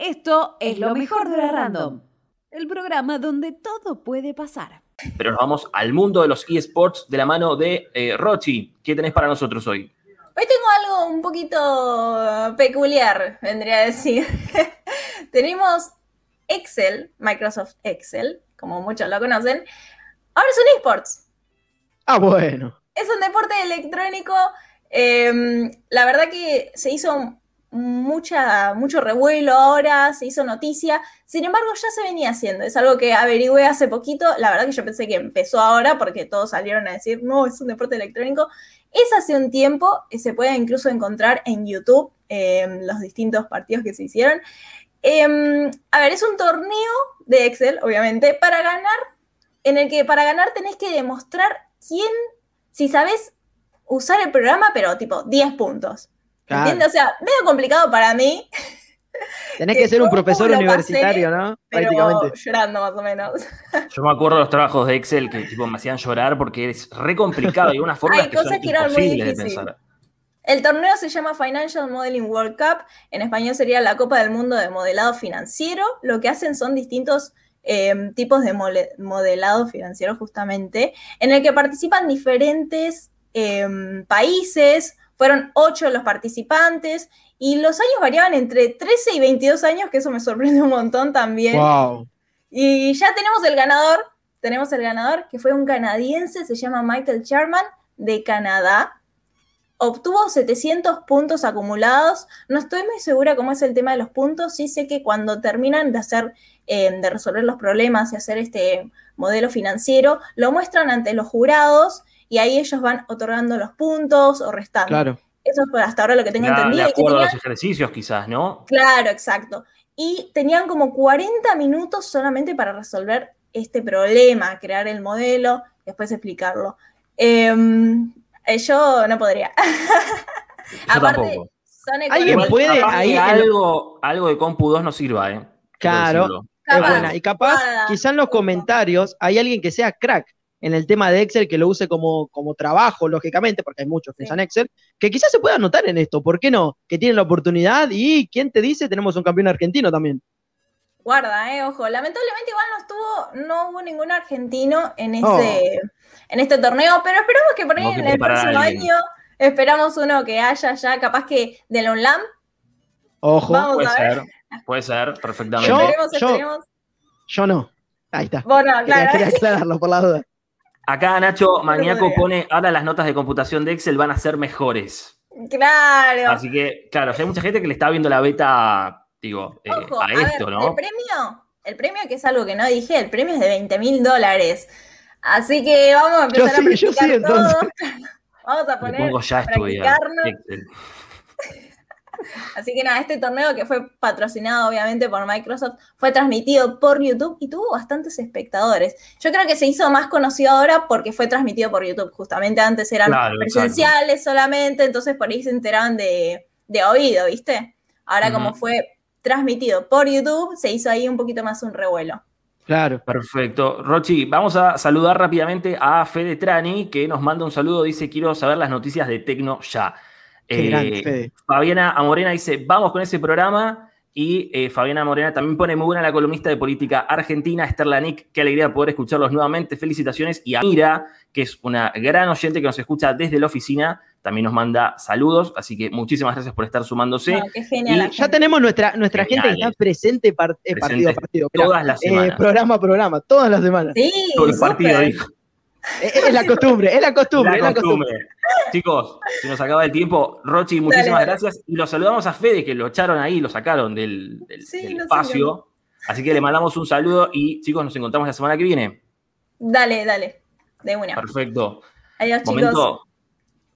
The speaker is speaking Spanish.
Esto es lo mejor de la Random, el programa donde todo puede pasar. Pero nos vamos al mundo de los eSports de la mano de eh, Rochi. ¿Qué tenés para nosotros hoy? Hoy tengo algo un poquito peculiar, vendría a decir. Tenemos Excel, Microsoft Excel, como muchos lo conocen. Ahora es un eSports. Ah, bueno. Es un deporte electrónico. Em, la verdad que se hizo mucha, mucho revuelo ahora, se hizo noticia. Sin embargo, ya se venía haciendo. Es algo que averigüé hace poquito. La verdad que yo pensé que empezó ahora porque todos salieron a decir, no, es un deporte electrónico. Es hace un tiempo, se puede incluso encontrar en YouTube em, los distintos partidos que se hicieron. Em, a ver, es un torneo de Excel, obviamente, para ganar, en el que para ganar tenés que demostrar quién, si sabes usar el programa, pero tipo 10 puntos. ¿Entiendes? O sea, medio complicado para mí. Tenés que, ser un profesor universitario, ¿no? Prácticamente. llorando más o menos. Yo me acuerdo de los trabajos de Excel que tipo, me hacían llorar porque es re complicado y una forma que son imposibles de pensar. El torneo se llama Financial Modeling World Cup, en español sería la Copa del Mundo de Modelado Financiero. Lo que hacen son distintos eh, tipos de modelado financiero justamente, en el que participan diferentes eh, países, fueron ocho los participantes y los años variaban entre 13 y 22 años, que eso me sorprende un montón también. Wow. Y ya tenemos el ganador, tenemos el ganador, que fue un canadiense, se llama Michael Sherman, de Canadá. Obtuvo 700 puntos acumulados. No estoy muy segura cómo es el tema de los puntos. Sí sé que cuando terminan de hacer, eh, de resolver los problemas y hacer este modelo financiero, lo muestran ante los jurados y ahí ellos van otorgando los puntos o restando. Claro. Eso fue hasta ahora lo que tengo entendido. De acuerdo a los ejercicios, quizás, ¿no? Claro, exacto. Y tenían como 40 minutos solamente para resolver este problema, crear el modelo, después explicarlo. Em, eh, yo no podría. Yo Aparte, Son ¿Alguien puede ahí algo, algo de Compu 2 no sirva, ¿eh? Claro, es buena. Y capaz, quizás en los comentarios hay alguien que sea crack en el tema de Excel, que lo use como, como trabajo, lógicamente, porque hay muchos que usan Excel, que quizás se pueda anotar en esto, ¿por qué no? Que tienen la oportunidad y, ¿quién te dice? Tenemos un campeón argentino también. Guarda, eh, ojo, lamentablemente igual no estuvo, no hubo ningún argentino en este, en este torneo, pero esperamos que por ahí en el próximo año esperamos uno que haya ya, capaz que de la UNLAM. Ojo, puede ser, puede ser, perfectamente. Yo, esperemos, yo, no. Ahí está. Bueno, claro. quería aclararlo por la duda. Acá Nacho Maníaco pone, ahora las notas de computación de Excel van a ser mejores. Claro. Así que, claro, hay mucha gente que le está viendo la beta, digo, eh, a, esto, ¿no? El premio, el premio que es algo que no dije, el premio es de 20 mil dólares. Así que vamos a empezar a practicar todo. Vamos a poner. pongo ya Excel. Así que nada, este torneo que fue patrocinado obviamente por Microsoft fue transmitido por YouTube y tuvo bastantes espectadores. Yo creo que se hizo más conocido ahora porque fue transmitido por YouTube. Justamente antes eran presenciales solamente, entonces por ahí se enteraban de, oído, ¿viste? Ahora como fue transmitido por YouTube, se hizo ahí un poquito más un revuelo. Claro. Perfecto. Rochi, vamos a saludar rápidamente a Fede Trani, que nos manda un saludo. Dice: Quiero saber las noticias de Tecno ya. Eh, Fabiana Amorena dice, vamos con ese programa. Y eh, Fabiana Morena también pone muy buena la columnista de política argentina, Esther Lanik. Qué alegría poder escucharlos nuevamente. Felicitaciones. Y a Mira, que es una gran oyente que nos escucha desde la oficina, también nos manda saludos. Así que muchísimas gracias por estar sumándose. ya tenemos nuestra, nuestra gente que está presente, eh, partido a partido. todas las semanas. programa a programa, todas las semanas. Sí, Todo el partido, dijo. Es, la costumbre, es la costumbre. La costumbre. Chicos, se nos acaba el tiempo. Rochi, muchísimas gracias. Y los saludamos a Fede, que lo echaron ahí, lo sacaron del, espacio. Así que le mandamos un saludo y chicos, nos encontramos la semana que viene. Dale, dale. De una. Perfecto. Adiós, chicos.